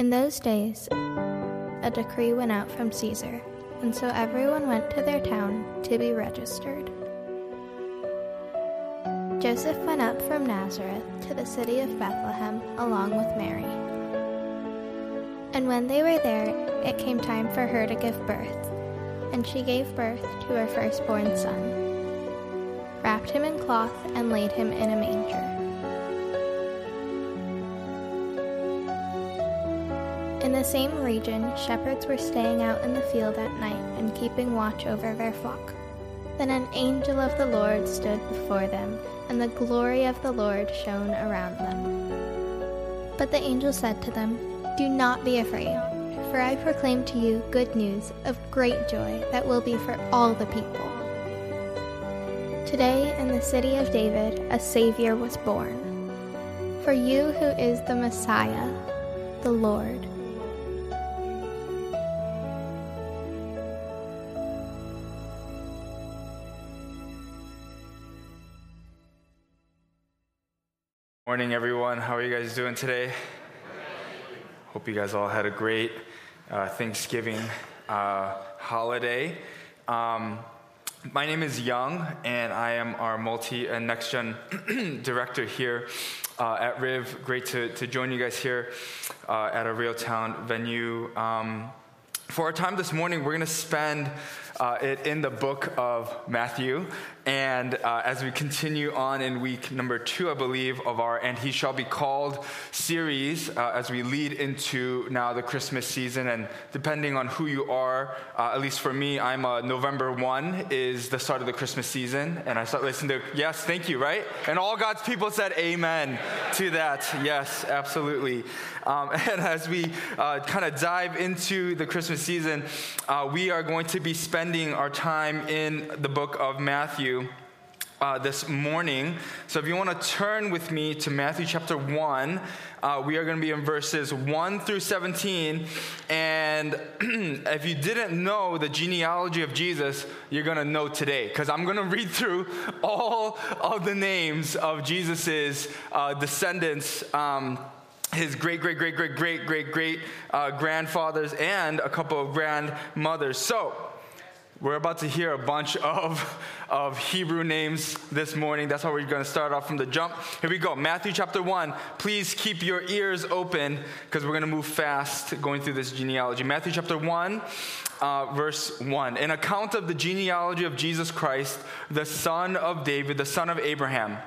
In those days, a decree went out from Caesar, and so everyone went to their town to be registered. Joseph went up from Nazareth to the city of Bethlehem along with Mary. And when they were there, it came time for her to give birth, and she gave birth to her firstborn son, wrapped him in cloth, and laid him in a manger. The same region, shepherds were staying out in the field at night and keeping watch over their flock. Then an angel of the Lord stood before them and the glory of the Lord shone around them. But the angel said to them, Do not be afraid, for I proclaim to you good news of great joy that will be for all the people. Today in the city of David a Savior was born. For you who is the Messiah, the Lord. Morning, everyone. How are you guys doing today? Hope you guys all had a great uh, Thanksgiving uh, holiday. Um, my name is Young, and I am our multi and next gen director here uh, at Riv. Great to, to join you guys here uh, at a Real Town venue. Um, for our time this morning, we're going to spend uh, it in the book of Matthew. And uh, as we continue on in week number two, I believe, of our And He Shall Be Called series, uh, as we lead into now the Christmas season, and depending on who you are, uh, at least for me, I'm a November 1 is the start of the Christmas season, and I start listening to, yes, thank you, right? And all God's people said amen to that. Yes, absolutely. Um, and as we uh, kind of dive into the Christmas season, uh, we are going to be spending our time in the book of Matthew uh, this morning. So if you want to turn with me to Matthew chapter 1, uh, we are going to be in verses 1 through 17. And if you didn't know the genealogy of Jesus, you're going to know today because I'm going to read through all of the names of Jesus's uh, descendants. Um, his great, great, great, great, great, great, great uh, grandfathers and a couple of grandmothers. So, we're about to hear a bunch of, of Hebrew names this morning. That's how we're going to start off from the jump. Here we go. Matthew chapter 1. Please keep your ears open because we're going to move fast going through this genealogy. Matthew chapter 1, uh, verse 1. An account of the genealogy of Jesus Christ, the son of David, the son of Abraham.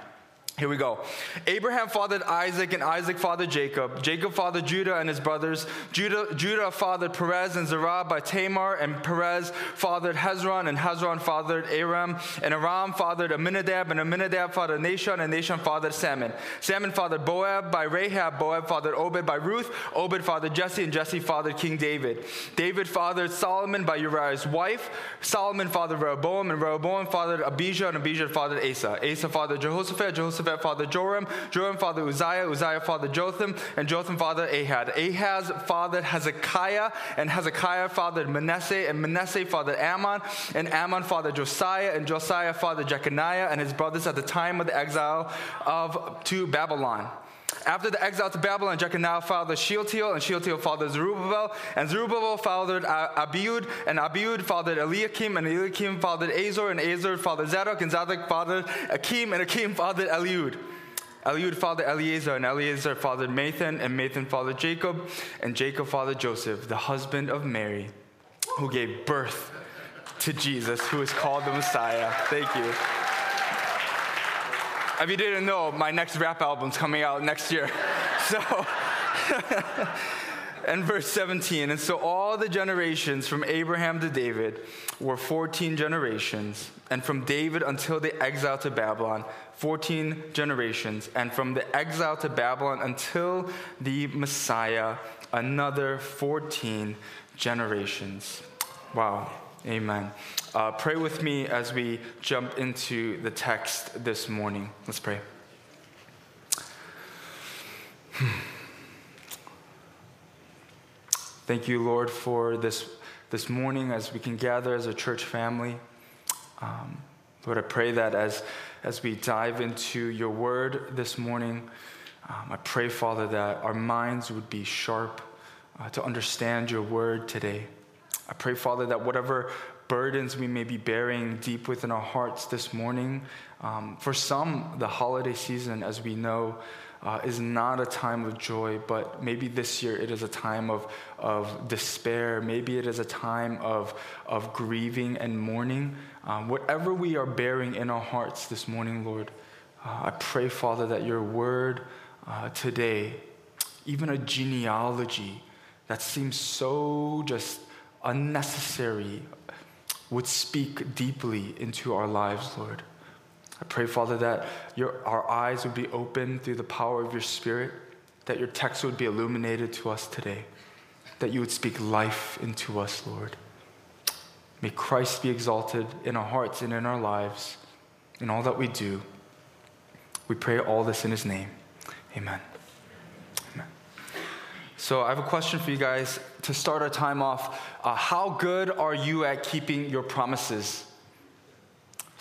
Here we go. Abraham fathered Isaac, and Isaac fathered Jacob. Jacob fathered Judah and his brothers. Judah, Judah fathered Perez and Zerah by Tamar, and Perez fathered Hezron, and Hezron fathered Aram, and Aram fathered Aminadab, and Aminadab fathered Nahshon, and Nahshon fathered Salmon. Salmon fathered Boaz by Rahab, Boaz fathered Obed by Ruth, Obed fathered Jesse, and Jesse fathered King David. David fathered Solomon by Uriah's wife. Solomon fathered Rehoboam, and Rehoboam fathered Abijah, and Abijah fathered Asa. Asa fathered Jehoshaphat, Jehoshaphat Jehoshaphat fathered Joram, Joram fathered Uzziah, Uzziah fathered Jotham, and Jotham fathered Ahaz. Ahaz fathered Hezekiah, and Hezekiah fathered Manasseh, and Manasseh fathered Amon, and Amon fathered Josiah, and Josiah fathered Jeconiah and his brothers at the time of the exile of to Babylon. After the exile to Babylon, Jeconiah fathered Shealtiel, and Shealtiel fathered Zerubbabel, and Zerubbabel fathered Abiud, and Abiud fathered Eliakim, and Eliakim fathered Azor, and Azor fathered Zadok, and Zadok fathered Akim, and Akim fathered Eliud. Eliud fathered Eleazar, and Eleazar fathered Matthan, and Matthan fathered Jacob, and Jacob fathered Joseph, the husband of Mary, who gave birth to Jesus, who is called the Messiah. Thank you. If you didn't know, my next rap album's coming out next year. So, and verse 17, and so all the generations from Abraham to David were 14 generations, and from David until the exile to Babylon, 14 generations, and from the exile to Babylon until the Messiah, another 14 generations. Wow. Amen. Uh, pray with me as we jump into the text this morning. Let's pray. Thank you, Lord, for this, this morning as we can gather as a church family. Um, Lord, I pray that as, as we dive into your word this morning, um, I pray, Father, that our minds would be sharp, uh, to understand your word today. I pray, Father, that whatever burdens we may be bearing deep within our hearts this morning, um, for some, the holiday season, as we know, uh, is not a time of joy, but maybe this year it is a time of, of despair. Maybe it is a time of, of grieving and mourning. Um, whatever we are bearing in our hearts this morning, Lord, uh, I pray, Father, that your word uh, today, even a genealogy that seems so just unnecessary, would speak deeply into our lives, Lord. I pray, Father, that your, our eyes would be open through the power of your Spirit, that your text would be illuminated to us today, that you would speak life into us, Lord. May Christ be exalted in our hearts and in our lives, in all that we do. We pray all this in his name. Amen. Amen. So, I have a question for you guys to start our time off. Uh, how good are you at keeping your promises?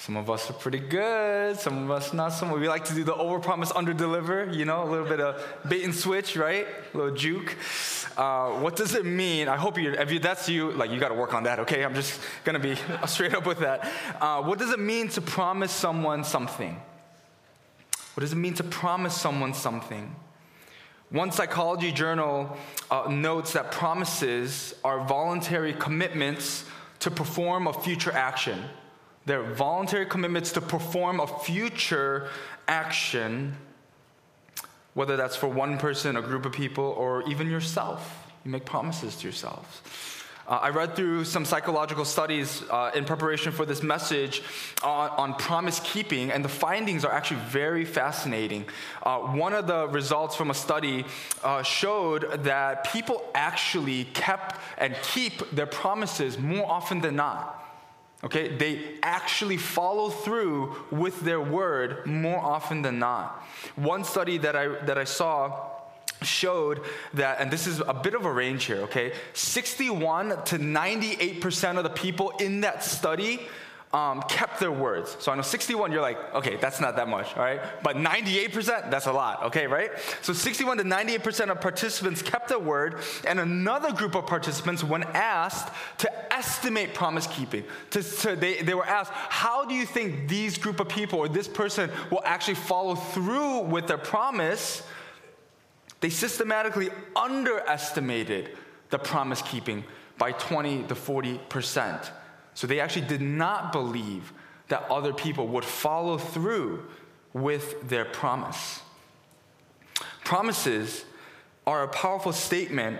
Some of us are pretty good, some of us not so much. We like to do the overpromise, underdeliver, you know, a little bit of bait and switch, right? A little juke. Uh, what does it mean? I hope you, if you, that's you, like you got to work on that, okay? I'm just to be straight up with that. Uh, what does it mean to promise someone something? What does it mean to promise someone something? One psychology journal uh, notes that promises are voluntary commitments to perform a future action. They're voluntary commitments to perform a future action, whether that's for one person, a group of people, or even yourself. You make promises to yourselves. Uh, I read through some psychological studies uh, in preparation for this message on, on, promise keeping, and the findings are actually very fascinating. Uh, one of the results from a study uh, showed that people actually kept and keep their promises more often than not. Okay, they actually follow through with their word more often than not. One study that I, that I saw showed that, and this is a bit of a range here, okay? 61 to 98% of the people in that study um, kept their words. So I know 61, you're like, okay, that's not that much, all right? But 98%, that's a lot, okay, right? So 61 to 98% of participants kept their word, and another group of participants, when asked to estimate promise keeping, to, to, they, they were asked, how do you think these group of people or this person will actually follow through with their promise? They systematically underestimated the promise keeping by 20 to 40 percent. So they actually did not believe that other people would follow through with their promise. Promises are a powerful statement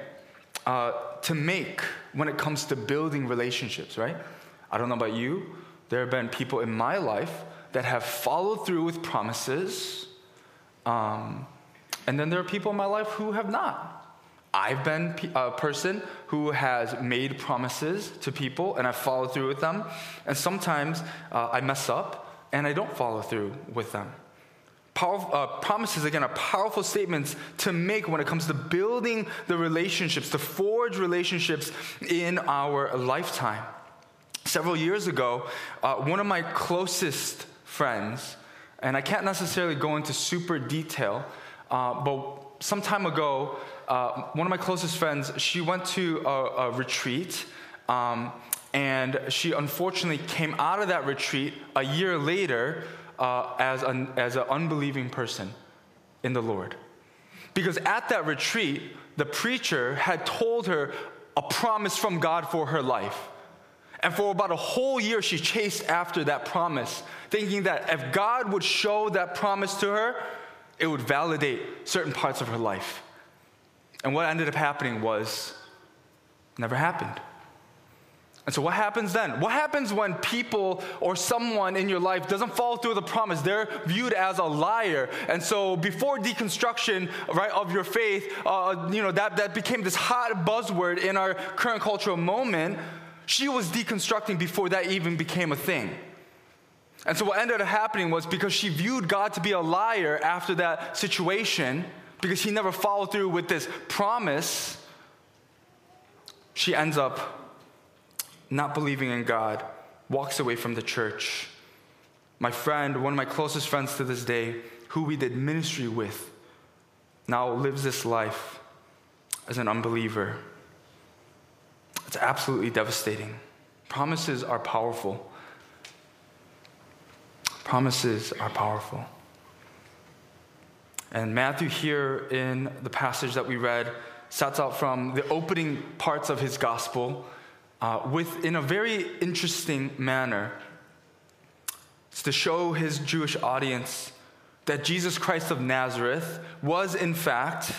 uh, to make when it comes to building relationships, right? I don't know about you, there have been people in my life that have followed through with promises, um, and then there are people in my life who have not. I've been a person who has made promises to people and I've followed through with them. And sometimes uh, I mess up and I don't follow through with them. Power, uh, promises, again, are powerful statements to make when it comes to building the relationships, to forge relationships in our lifetime. Several years ago, uh, one of my closest friends, and I can't necessarily go into super detail, uh, but some time ago, uh, one of my closest friends, she went to a, a retreat, um, and she unfortunately came out of that retreat a year later uh, as, an, as an unbelieving person in the Lord. Because at that retreat, the preacher had told her a promise from God for her life. And for about a whole year, she chased after that promise, thinking that if God would show that promise to her, it would validate certain parts of her life. And what ended up happening was never happened. And so, what happens then? What happens when people or someone in your life doesn't follow through the promise? They're viewed as a liar. And so, before deconstruction, right, of your faith, uh, you know, that, that became this hot buzzword in our current cultural moment. She was deconstructing before that even became a thing. And so, what ended up happening was because she viewed God to be a liar after that situation, because he never followed through with this promise, she ends up not believing in God, walks away from the church. My friend, one of my closest friends to this day, who we did ministry with, now lives this life as an unbeliever. It's absolutely devastating. Promises are powerful. Promises are powerful. And Matthew, here in the passage that we read, sets out from the opening parts of his gospel uh, with, in a very interesting manner. It's to show his Jewish audience that Jesus Christ of Nazareth was, in fact,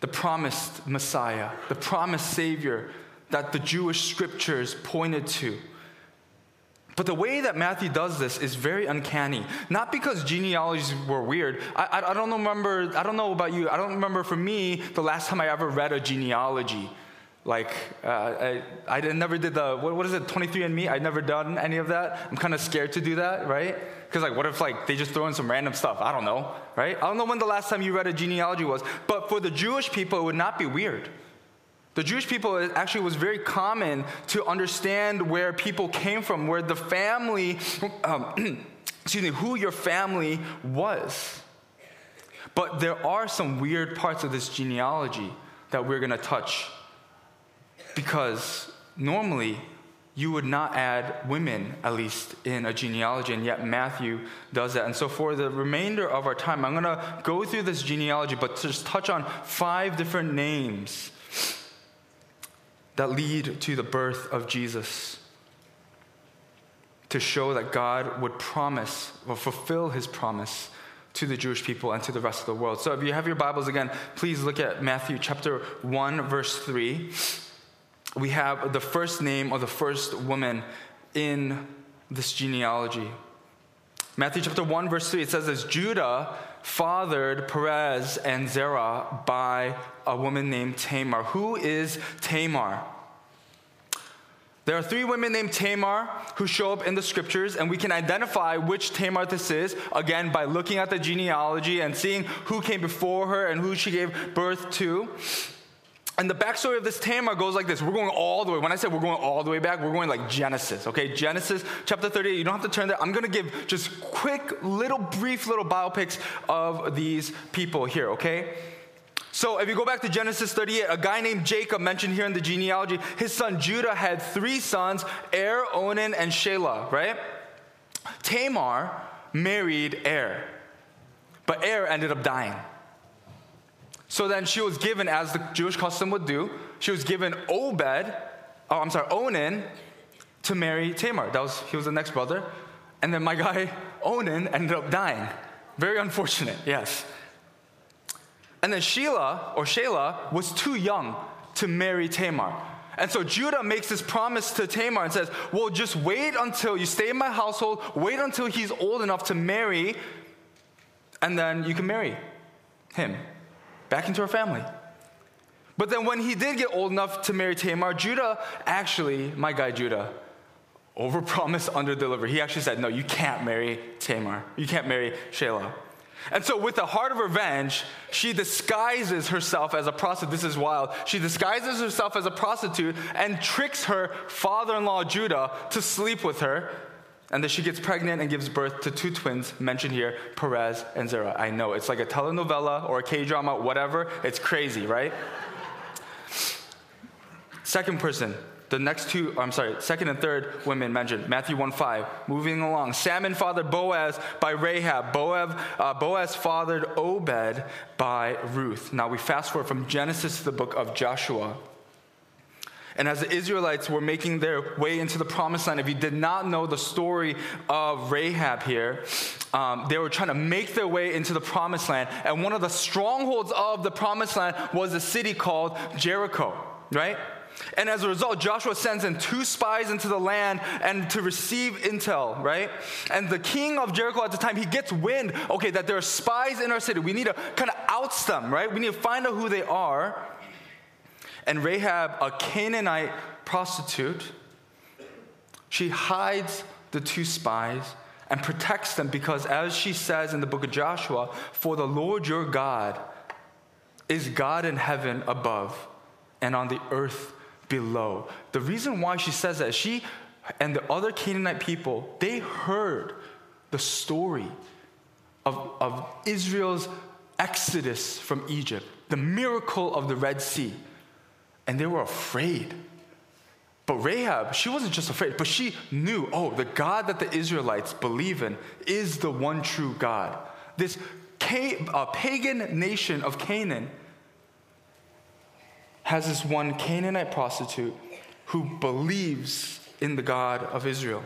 the promised Messiah, the promised Savior that the Jewish scriptures pointed to. But the way that Matthew does this is very uncanny. Not because genealogies were weird. I, I, I, don't remember, I don't know about you, I don't remember for me the last time I ever read a genealogy. Like, uh, I, I never did the, what, what is it, 23andMe? I'd never done any of that. I'm kind of scared to do that, right? Because, like, what if, like, they just throw in some random stuff? I don't know, right? I don't know when the last time you read a genealogy was. But for the Jewish people, it would not be weird. The Jewish people actually was very common to understand where people came from, where the family, um, excuse me, who your family was. But there are some weird parts of this genealogy that we're going to touch because normally you would not add women, at least in a genealogy, and yet Matthew does that. And so, for the remainder of our time, I'm going to go through this genealogy, but just touch on five different names that lead to the birth of Jesus to show that God would promise or fulfill his promise to the Jewish people and to the rest of the world. So if you have your Bibles again, please look at Matthew chapter 1 verse 3. We have the first name of the first woman in this genealogy. Matthew chapter 1 verse 3 it says as Judah fathered Perez and Zerah by a woman named Tamar. Who is Tamar? There are three women named Tamar who show up in the scriptures, and we can identify which Tamar this is, again, by looking at the genealogy and seeing who came before her and who she gave birth to. And the backstory of this Tamar goes like this. We're going all the way. When I said we're going all the way back, we're going like Genesis, okay? Genesis chapter 38. You don't have to turn there. I'm going to give just quick, little, brief little biopics of these people here, okay? So if you go back to Genesis 38, a guy named Jacob mentioned here in the genealogy, his son Judah had three sons, Er, Onan, and Shelah, right? Tamar married Er, but Er ended up dying. So then she was given, as the Jewish custom would do, she was given Obed, oh, I'm sorry, Onan, to marry Tamar. That was, he was the next brother. And then my guy, Onan, ended up dying. Very unfortunate, yes. And then Sheila, or Sheila, was too young to marry Tamar. And so Judah makes this promise to Tamar and says, Well, just wait until you stay in my household, wait until he's old enough to marry, and then you can marry him back into our family. But then when he did get old enough to marry Tamar, Judah actually, my guy Judah, overpromised, underdelivered. He actually said, No, you can't marry Tamar. You can't marry Sheila. And so, with a heart of revenge, she disguises herself as a prostitute. This is wild. She disguises herself as a prostitute and tricks her father in law, Judah, to sleep with her. And then she gets pregnant and gives birth to two twins mentioned here, Perez and Zerah. I know, it's like a telenovela or a K drama, whatever. It's crazy, right? Second person, the next two, I'm sorry, second and third women mentioned, Matthew 1 5. Moving along. Salmon fathered Boaz by Rahab. Boaz, uh, Boaz fathered Obed by Ruth. Now we fast forward from Genesis to the book of Joshua. And as the Israelites were making their way into the promised land, if you did not know the story of Rahab here, um, they were trying to make their way into the promised land. And one of the strongholds of the promised land was a city called Jericho, right? And as a result, Joshua sends in two spies into the land and to receive intel, right? And the king of Jericho at the time, he gets wind, okay, that there are spies in our city. We need to kind of oust them, right? We need to find out who they are. And Rahab, a Canaanite prostitute, she hides the two spies and protects them because, as she says in the book of Joshua, for the Lord your God is God in heaven above and on the earth below. The reason why she says that, she and the other Canaanite people, they heard the story of, of Israel's exodus from Egypt. the miracle of the Red Sea. And they were afraid. But Rahab, she wasn't just afraid, but she knew, oh, the God that the Israelites believe in is the one true God. This uh, pagan nation of Canaan has this one Canaanite prostitute who believes in the God of Israel.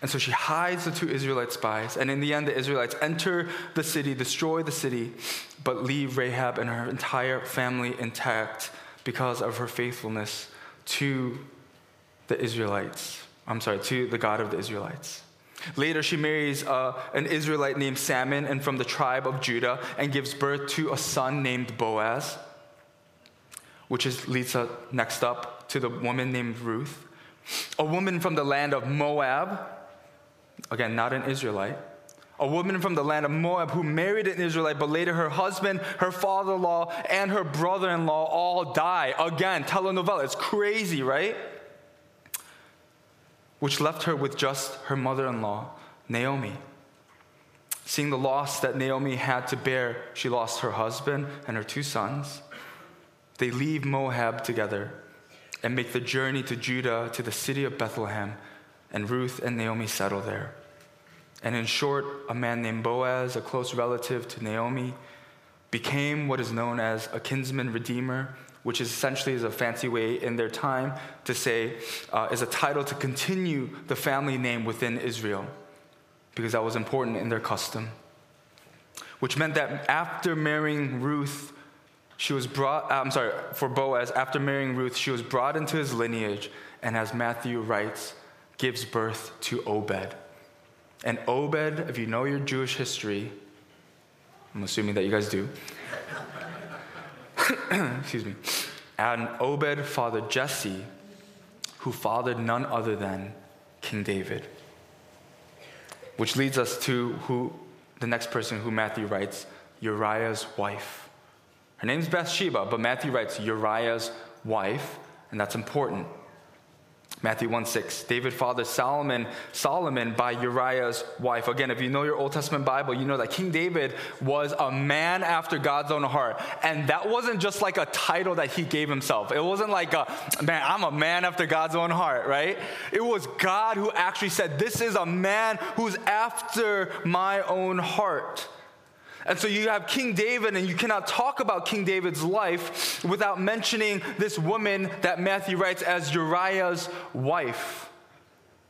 And so she hides the two Israelite spies. And in the end, the Israelites enter the city, destroy the city, but leave Rahab and her entire family intact because of her faithfulness to the Israelites. I'm sorry, to the God of the Israelites. Later, she marries uh, an Israelite named Salmon and from the tribe of Judah and gives birth to a son named Boaz, which is, leads us next up to the woman named Ruth, a woman from the land of Moab Again, not an Israelite. A woman from the land of Moab who married an Israelite, but later her husband, her father in law, and her brother in law all die. Again, telenovela. It's crazy, right? Which left her with just her mother in law, Naomi. Seeing the loss that Naomi had to bear, she lost her husband and her two sons. They leave Moab together and make the journey to Judah to the city of Bethlehem and Ruth and Naomi settle there. And in short, a man named Boaz, a close relative to Naomi, became what is known as a kinsman redeemer, which is essentially is a fancy way in their time to say uh, is a title to continue the family name within Israel, because that was important in their custom. Which meant that after marrying Ruth, she was brought. Uh, I'm sorry, for Boaz, after marrying Ruth, she was brought into his lineage, and as Matthew writes, gives birth to Obed. And Obed, if you know your Jewish history, I'm assuming that you guys do. Excuse me. And Obed fathered Jesse, who fathered none other than King David. Which leads us to who the next person who Matthew writes, Uriah's wife. Her name's Bathsheba, but Matthew writes Uriah's wife, and that's important Matthew 1 6. David fathered Solomon, Solomon by Uriah's wife. Again, if you know your Old Testament Bible, you know that King David was a man after God's own heart. And that wasn't just like a title that he gave himself. It wasn't like, a, man, I'm a man after God's own heart, right? It was God who actually said, This is a man who's after my own heart. And so you have King David, and you cannot talk about King David's life without mentioning this woman that Matthew writes as Uriah's wife.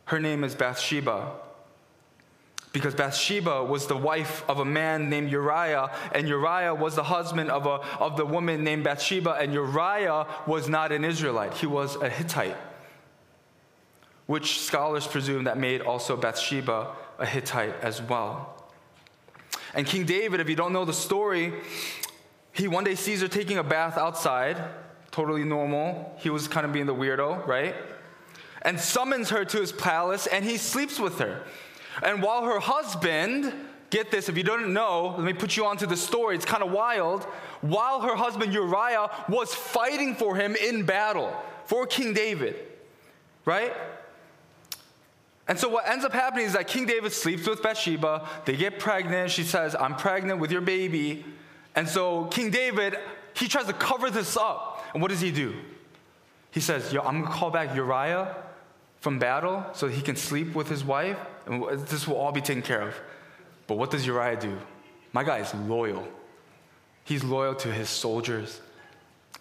Her name is Bathsheba. Because Bathsheba was the wife of a man named Uriah, and Uriah was the husband of, a, of the woman named Bathsheba, and Uriah was not an Israelite, he was a Hittite. Which scholars presume that made also Bathsheba a Hittite as well. And King David, if you don't know the story, he one day sees her taking a bath outside, totally normal. He was kind of being the weirdo, right? And summons her to his palace and he sleeps with her. And while her husband, get this, if you don't know, let me put you onto the story, it's kind of wild. While her husband Uriah was fighting for him in battle for King David, right? And so what ends up happening is that King David sleeps with Bathsheba. They get pregnant. She says, I'm pregnant with your baby. And so King David, he tries to cover this up. And what does he do? He says, Yo, I'm going to call back Uriah from battle so he can sleep with his wife. And this will all be taken care of. But what does Uriah do? My guy is loyal. He's loyal to his soldiers.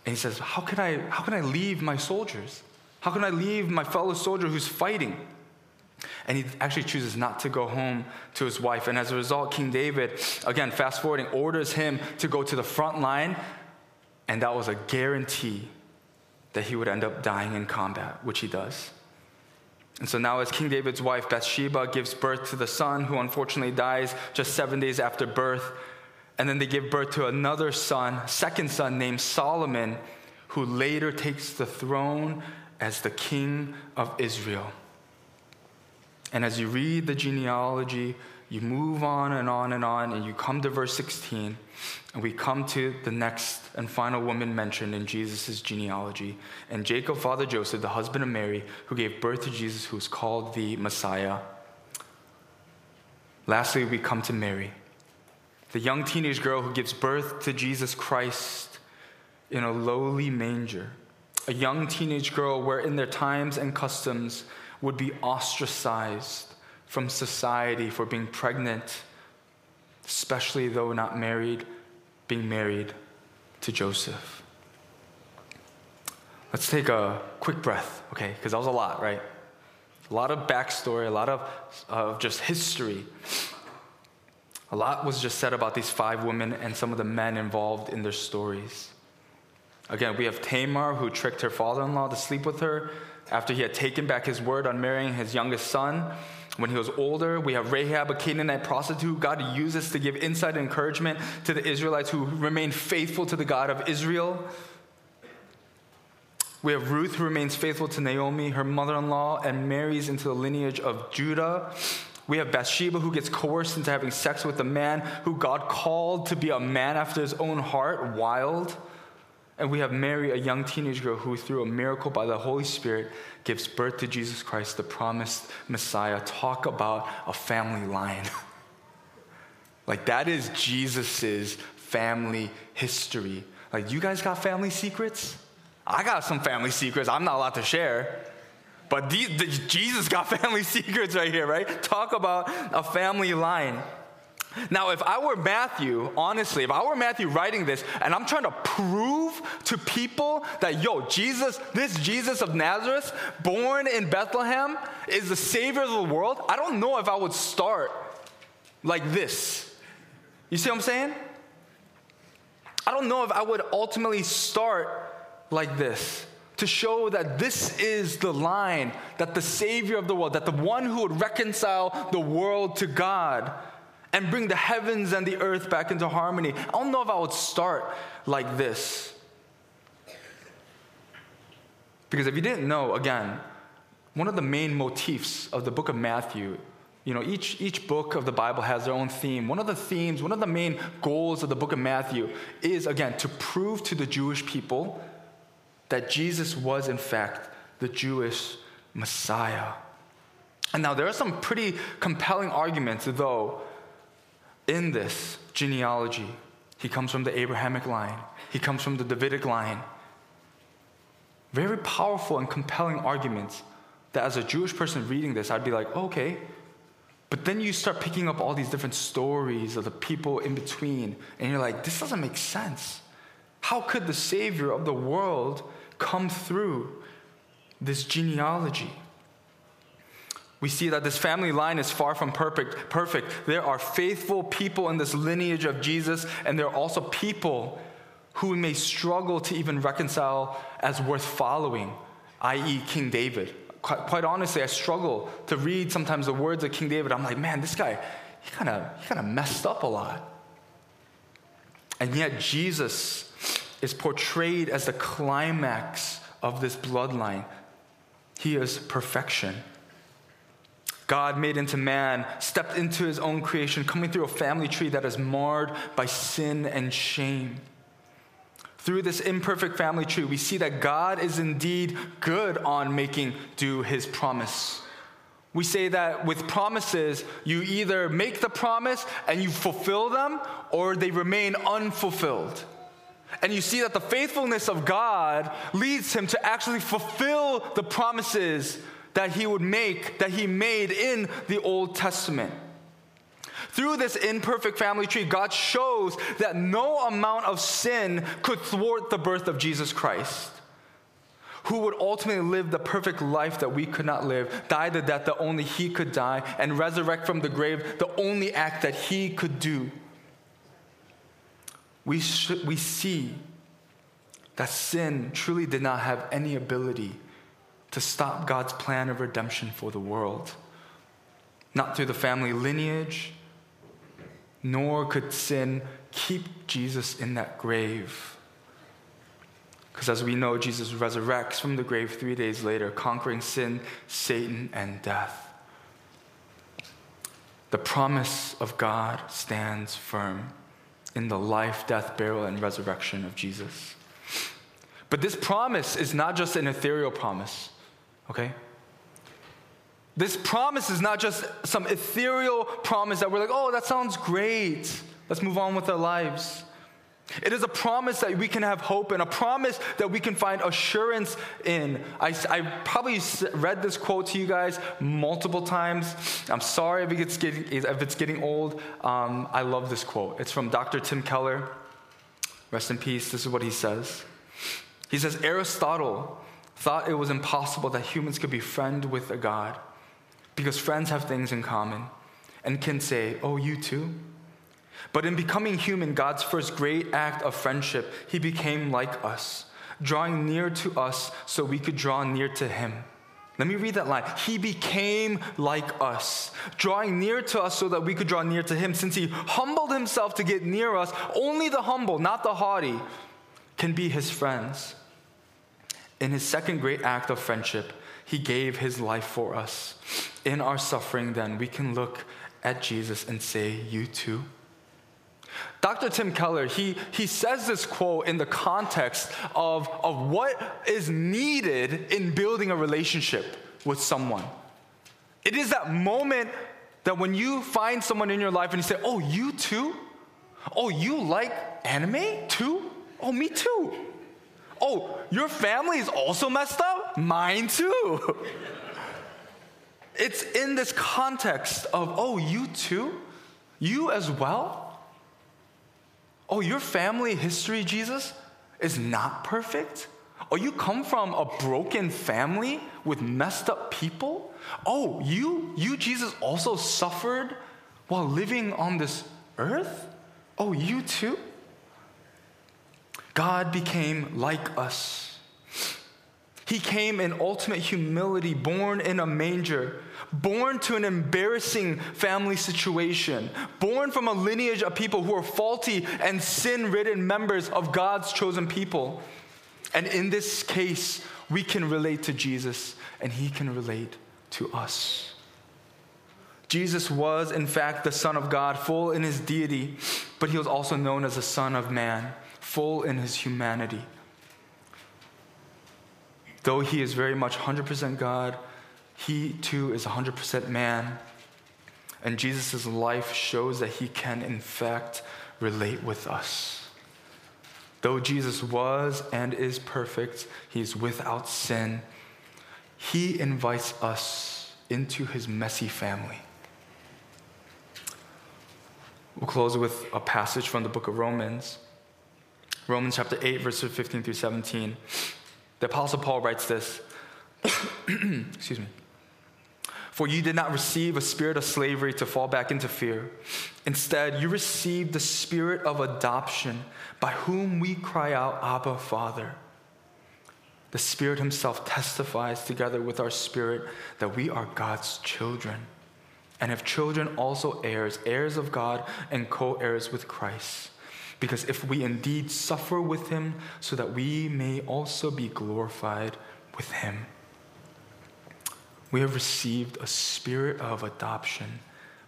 And he says, How can I, how can I leave my soldiers? How can I leave my fellow soldier who's fighting? And he actually chooses not to go home to his wife. And as a result, King David, again, fast forwarding, orders him to go to the front line. And that was a guarantee that he would end up dying in combat, which he does. And so now, as King David's wife, Bathsheba, gives birth to the son who unfortunately dies just seven days after birth. And then they give birth to another son, second son named Solomon, who later takes the throne as the king of Israel. And as you read the genealogy, you move on and on and on, and you come to verse 16, and we come to the next and final woman mentioned in Jesus' genealogy. And Jacob fathered Joseph, the husband of Mary, who gave birth to Jesus, who is called the Messiah. Lastly, we come to Mary, the young teenage girl who gives birth to Jesus Christ in a lowly manger. A young teenage girl where, in their times and customs, would be ostracized from society for being pregnant, especially though not married, being married to Joseph. Let's take a quick breath, okay? Because that was a lot, right? A lot of backstory, a lot of, of just history. A lot was just said about these five women and some of the men involved in their stories. Again, we have Tamar, who tricked her father in law to sleep with her after he had taken back his word on marrying his youngest son. When he was older, we have Rahab, a Canaanite prostitute. God uses to give insight and encouragement to the Israelites who remain faithful to the God of Israel. We have Ruth, who remains faithful to Naomi, her mother in law, and marries into the lineage of Judah. We have Bathsheba, who gets coerced into having sex with a man who God called to be a man after his own heart, wild. And we have Mary, a young teenage girl who, through a miracle by the Holy Spirit, gives birth to Jesus Christ, the promised Messiah. Talk about a family line. like, that is Jesus's family history. Like, you guys got family secrets? I got some family secrets I'm not allowed to share. But the, the, Jesus got family secrets right here, right? Talk about a family line. Now, if I were Matthew, honestly, if I were Matthew writing this and I'm trying to prove to people that, yo, Jesus, this Jesus of Nazareth, born in Bethlehem, is the Savior of the world, I don't know if I would start like this. You see what I'm saying? I don't know if I would ultimately start like this to show that this is the line that the Savior of the world, that the one who would reconcile the world to God and bring the heavens and the earth back into harmony. I don't know if I would start like this. Because if you didn't know, again, one of the main motifs of the book of Matthew, you know, each, each book of the Bible has their own theme. One of the themes, one of the main goals of the book of Matthew is, again, to prove to the Jewish people that Jesus was, in fact, the Jewish Messiah. And now there are some pretty compelling arguments, though, in this genealogy. He comes from the Abrahamic line, he comes from the Davidic line. Very powerful and compelling arguments that as a Jewish person reading this, I'd be like, okay. But then you start picking up all these different stories of the people in between, and you're like, this doesn't make sense. How could the Savior of the world come through this genealogy. We see that this family line is far from perfect. Perfect. There are faithful people in this lineage of Jesus, and there are also people who may struggle to even reconcile as worth following, i.e., King David. Quite, honestly, I struggle to read sometimes the words of King David. I'm like, man, this guy, he kind of he kind of messed up a lot. And yet Jesus is portrayed as the climax of this bloodline. He is perfection. God, made into man, stepped into his own creation, coming through a family tree that is marred by sin and shame. Through this imperfect family tree, we see that God is indeed good on making do his promise. We say that with promises, you either make the promise and you fulfill them, or they remain unfulfilled. And you see that the faithfulness of God leads him to actually fulfill the promises that he would make, that he made in the Old Testament. Through this imperfect family tree, God shows that no amount of sin could thwart the birth of Jesus Christ, who would ultimately live the perfect life that we could not live, die the death that only he could die, and resurrect from the grave the only act that he could do we, sh- we see that sin truly did not have any ability to stop God's plan of redemption for the world. Not through the family lineage, nor could sin keep Jesus in that grave. Because as we know, Jesus resurrects from the grave three days later, conquering sin, Satan, and death. The promise of God stands firm in the life, death, burial, and resurrection of Jesus. But this promise is not just an ethereal promise, okay? This promise is not just some ethereal promise that we're like, oh, that sounds great, Let's move on with our lives. It is a promise that we can have hope and a promise that we can find assurance in. I, I probably read this quote to you guys multiple times. I'm sorry if it's getting, if it's getting old. Um, I love this quote. It's from Dr. Tim Keller. Rest in peace. This is what he says. He says Aristotle thought it was impossible that humans could be friend with a God because friends have things in common and can say, Oh, you too? But in becoming human, God's first great act of friendship, he became like us, drawing near to us so we could draw near to him. Let me read that line. He became like us, drawing near to us so that we could draw near to him. Since he humbled himself to get near us, only the humble, not the haughty, can be his friends. In his second great act of friendship, he gave his life for us. In our suffering, then, we can look at Jesus and say, You too. Dr. Tim Keller, he, he says this quote in the context of, of what is needed in building a relationship with someone. It is that moment that when you find someone in your life and you say, Oh, you too? Oh, you like anime too? Oh, me too. Oh, your family is also messed up? Mine too. it's in this context of, Oh, you too? You as well? Oh, your family history, Jesus, is not perfect? Oh, you come from a broken family with messed up people? Oh, you, you, Jesus, also suffered while living on this earth? Oh, you too? God became like us. He came in ultimate humility, born in a manger born to an embarrassing family situation, born from a lineage of people who are faulty and sin ridden members of God's chosen people. And in this case, we can relate to Jesus and he can relate to us. Jesus was, in fact, the Son of God, full in his deity, but he was also known as the Son of Man, full in his humanity. Though he is very much 100% God, he too is 100% man. And Jesus' life shows that he can, in fact, relate with us. Though Jesus was and is perfect, he is without sin. He invites us into his messy family. We'll close with a passage from the book of Romans. Romans chapter 8, verses 15 through 17. The Apostle Paul writes this. Excuse me. For you did not receive a spirit of slavery to fall back into fear. Instead, you received the spirit of adoption, by whom we cry out, Abba, Father. The Spirit Himself testifies together with our spirit that we are God's children. And if children, also heirs, heirs of God, and co heirs with Christ. Because if we indeed suffer with Him, so that we may also be glorified with Him we have received a spirit of adoption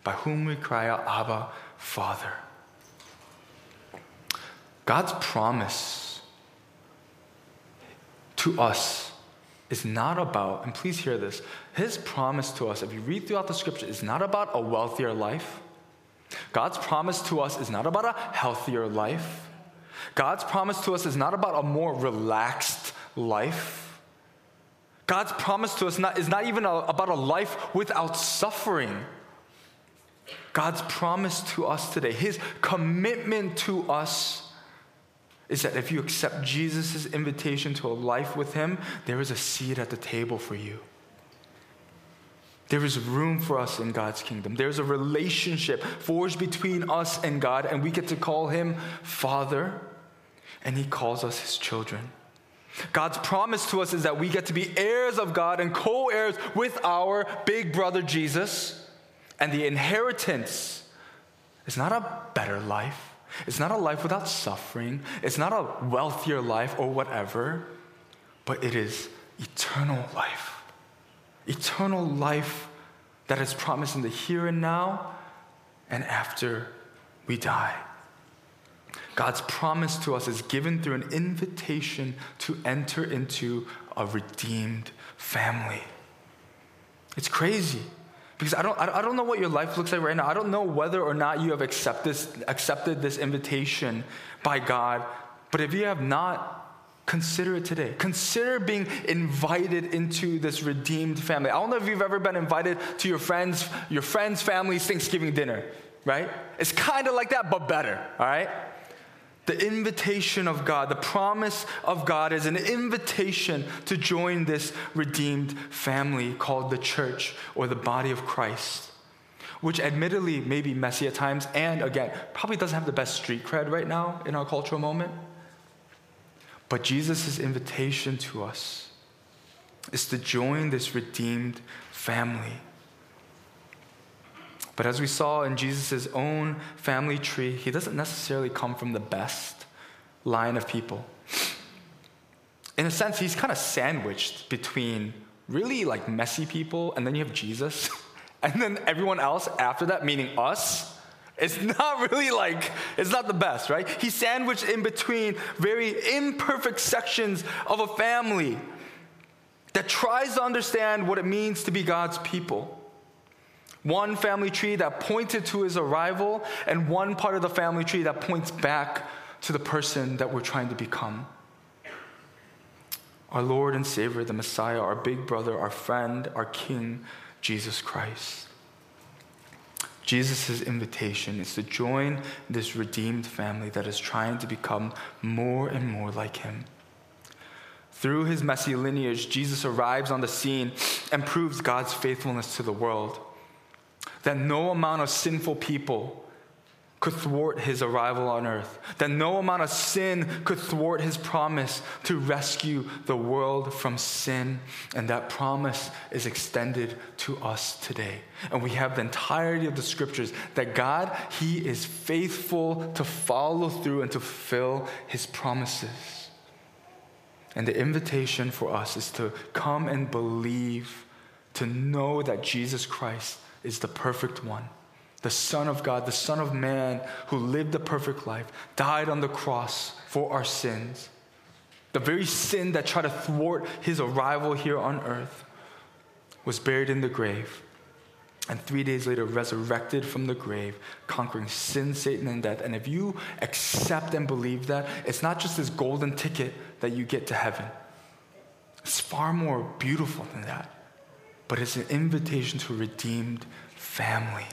by whom we cry out, Abba, Father. God's promise to us is not about, and please hear this, his promise to us, if you read throughout the scripture, is not about a wealthier life. God's promise to us is not about a healthier life. God's promise to us is not about a more relaxed life. God's promise to us not, is not even a, about a life without suffering. God's promise to us today, his commitment to us, is that if you accept Jesus' invitation to a life with him, there is a seat at the table for you. There is room for us in God's kingdom. There's a relationship forged between us and God, and we get to call him Father, and he calls us his children. God's promise to us is that we get to be heirs of God and co heirs with our big brother Jesus. And the inheritance is not a better life, it's not a life without suffering, it's not a wealthier life or whatever, but it is eternal life. Eternal life that is promised in the here and now and after we die. God's promise to us is given through an invitation to enter into a redeemed family. It's crazy. Because I don't, I don't know what your life looks like right now. I don't know whether or not you have accepted this, accepted this invitation by God. But if you have not, consider it today. Consider being invited into this redeemed family. I don't know if you've ever been invited to your friends, your friends' family's Thanksgiving dinner, right? It's kind of like that, but better, all right? The invitation of God, the promise of God is an invitation to join this redeemed family called the church or the body of Christ, which admittedly may be messy at times and again, probably doesn't have the best street cred right now in our cultural moment. But Jesus' invitation to us is to join this redeemed family. But as we saw in Jesus' own family tree, he doesn't necessarily come from the best line of people. In a sense, he's kind of sandwiched between really like messy people, and then you have Jesus, and then everyone else after that, meaning us. It's not really like, it's not the best, right? He's sandwiched in between very imperfect sections of a family that tries to understand what it means to be God's people. One family tree that pointed to his arrival, and one part of the family tree that points back to the person that we're trying to become. Our Lord and Savior, the Messiah, our big brother, our friend, our King, Jesus Christ. Jesus' invitation is to join this redeemed family that is trying to become more and more like him. Through his messy lineage, Jesus arrives on the scene and proves God's faithfulness to the world that no amount of sinful people could thwart his arrival on earth, that no amount of sin could thwart his promise to rescue the world from sin. And that promise is extended to us today. And we have the entirety of the scriptures that God, he is faithful to follow through and to fulfill his promises. And the invitation for us is to come and believe, to know that Jesus Christ is the perfect one, the Son of God, the Son of Man who lived the perfect life, died on the cross for our sins. The very sin that tried to thwart his arrival here on earth was buried in the grave. And three days later, resurrected from the grave, conquering sin, Satan, and death. And if you accept and believe that, it's not just this golden ticket that you get to heaven. It's far more beautiful than that but it's an invitation to a redeemed family.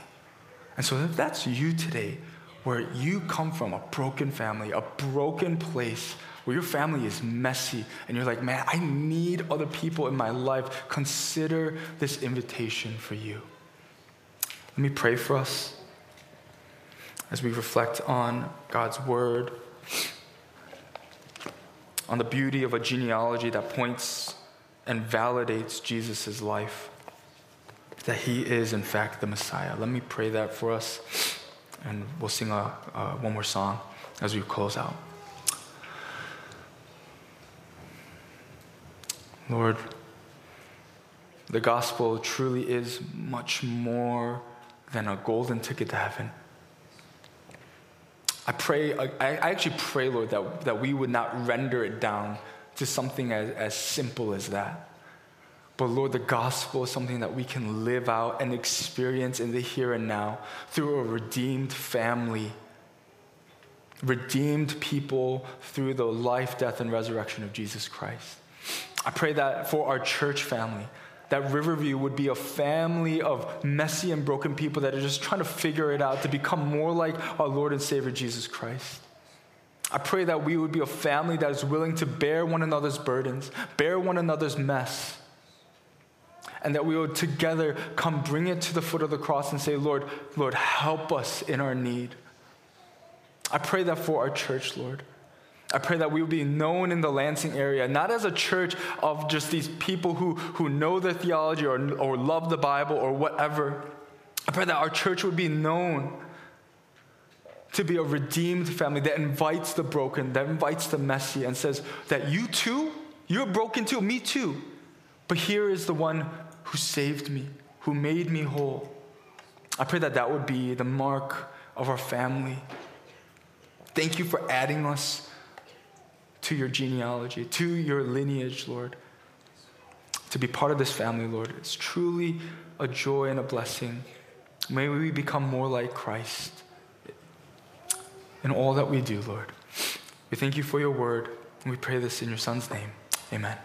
And so, if that's you today, where you come from a broken family, a broken place, where your family is messy, and you're like, man, I need other people in my life, consider this invitation for you. Let me pray for us as we reflect on God's word, on the beauty of a genealogy that points and validates Jesus' life, that he is, in fact, the Messiah. Let me pray that for us, and we'll sing a, one more song as we close out. Lord, the gospel truly is much more than a golden ticket to heaven. I pray, I, I actually pray, Lord, that, that we would not render it down to something as, as simple as that. But Lord, the gospel is something that we can live out and experience in the here and now through a redeemed family, redeemed people through the life, death, and resurrection of Jesus Christ. I pray that for our church family, that Riverview would be a family of messy and broken people that are just trying to figure it out to become more like our Lord and Savior Jesus Christ. I pray that we would be a family that is willing to bear one another's burdens, bear one another's mess, and that we would together come bring it to the foot of the cross and say, Lord, Lord, help us in our need. I pray that for our church, Lord. I pray that we will be known in the Lansing area, not as a church of just these people who, who know the theology or, or love the Bible or whatever. I pray that our church would be known to be a redeemed family that invites the broken, that invites the messy, and says that you too, you're broken too, me too. But here is the one who saved me, who made me whole. I pray that that would be the mark of our family. Thank you for adding us to your genealogy, to your lineage, Lord. to be part of this family, Lord. It's truly a joy and a blessing. May we become more like Christ in all that we do, Lord. We thank you for your word, and we pray this in your Son's name. Amen.